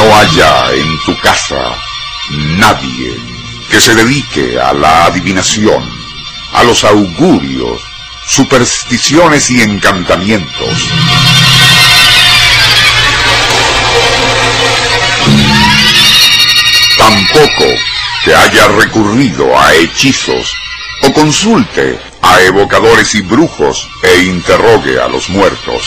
no haya en tu casa nadie que se dedique a la adivinación, a los augurios, supersticiones y encantamientos. Tampoco que haya recurrido a hechizos o consulte a evocadores y brujos e interrogue a los muertos.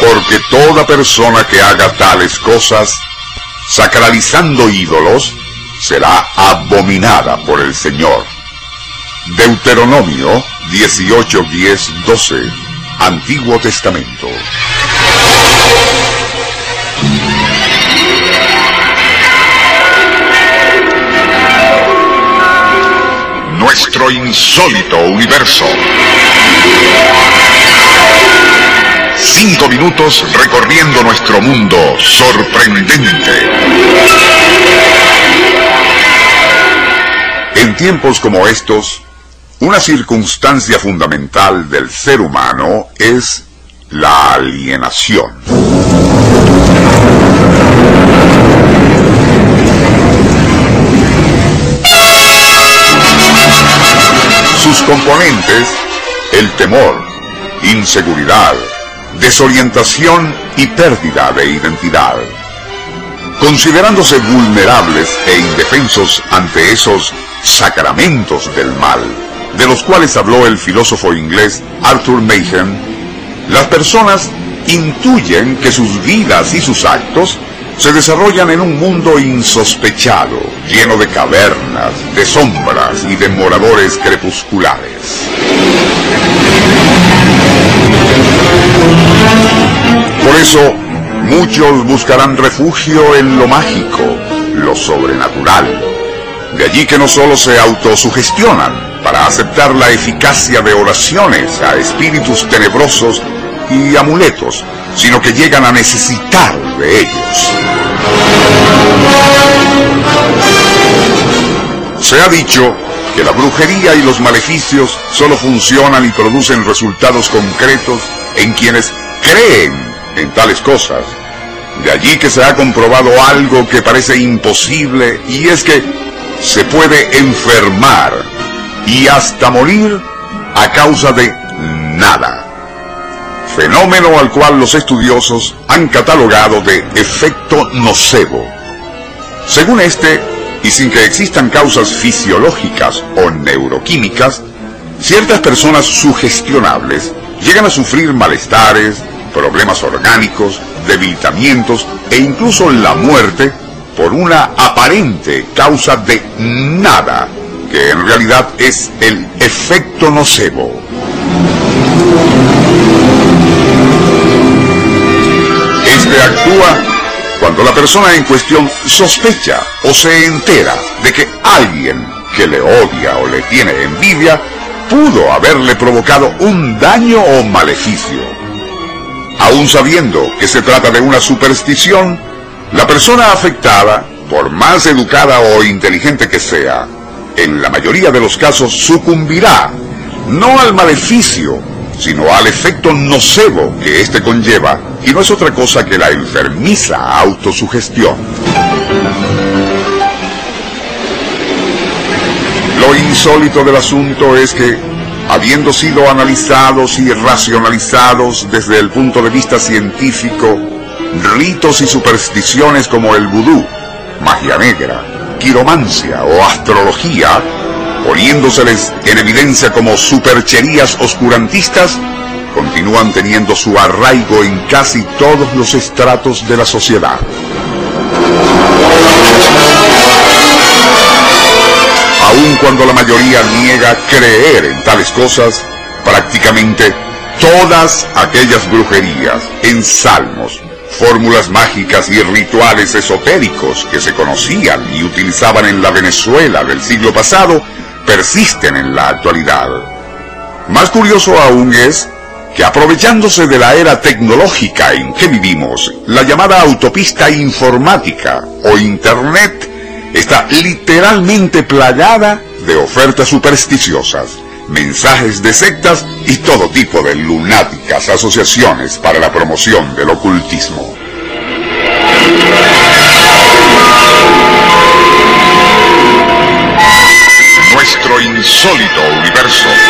Porque toda persona que haga tales cosas, sacralizando ídolos, será abominada por el Señor. Deuteronomio 18, 10, 12, Antiguo Testamento. Nuestro insólito universo. Cinco minutos recorriendo nuestro mundo sorprendente. En tiempos como estos, una circunstancia fundamental del ser humano es la alienación. Sus componentes, el temor, inseguridad, desorientación y pérdida de identidad. Considerándose vulnerables e indefensos ante esos sacramentos del mal, de los cuales habló el filósofo inglés Arthur Machen, las personas intuyen que sus vidas y sus actos se desarrollan en un mundo insospechado, lleno de cavernas, de sombras y de moradores crepusculares. Por eso, muchos buscarán refugio en lo mágico, lo sobrenatural. De allí que no solo se autosugestionan para aceptar la eficacia de oraciones a espíritus tenebrosos y amuletos, sino que llegan a necesitar de ellos. Se ha dicho que la brujería y los maleficios solo funcionan y producen resultados concretos en quienes creen en tales cosas. De allí que se ha comprobado algo que parece imposible y es que se puede enfermar y hasta morir a causa de nada fenómeno al cual los estudiosos han catalogado de efecto nocebo. Según este, y sin que existan causas fisiológicas o neuroquímicas, ciertas personas sugestionables llegan a sufrir malestares, problemas orgánicos, debilitamientos e incluso la muerte por una aparente causa de nada, que en realidad es el efecto nocebo. Cuando la persona en cuestión sospecha o se entera de que alguien que le odia o le tiene envidia pudo haberle provocado un daño o maleficio. Aún sabiendo que se trata de una superstición, la persona afectada, por más educada o inteligente que sea, en la mayoría de los casos sucumbirá, no al maleficio, sino al efecto nocebo que éste conlleva, y no es otra cosa que la enfermiza autosugestión. Lo insólito del asunto es que, habiendo sido analizados y racionalizados desde el punto de vista científico, ritos y supersticiones como el vudú, magia negra, quiromancia o astrología, poniéndoseles en evidencia como supercherías oscurantistas, continúan teniendo su arraigo en casi todos los estratos de la sociedad. Aun cuando la mayoría niega creer en tales cosas, prácticamente todas aquellas brujerías, en salmos, fórmulas mágicas y rituales esotéricos que se conocían y utilizaban en la Venezuela del siglo pasado, persisten en la actualidad. Más curioso aún es aprovechándose de la era tecnológica en que vivimos, la llamada autopista informática o Internet está literalmente plagada de ofertas supersticiosas, mensajes de sectas y todo tipo de lunáticas asociaciones para la promoción del ocultismo. Nuestro insólito universo.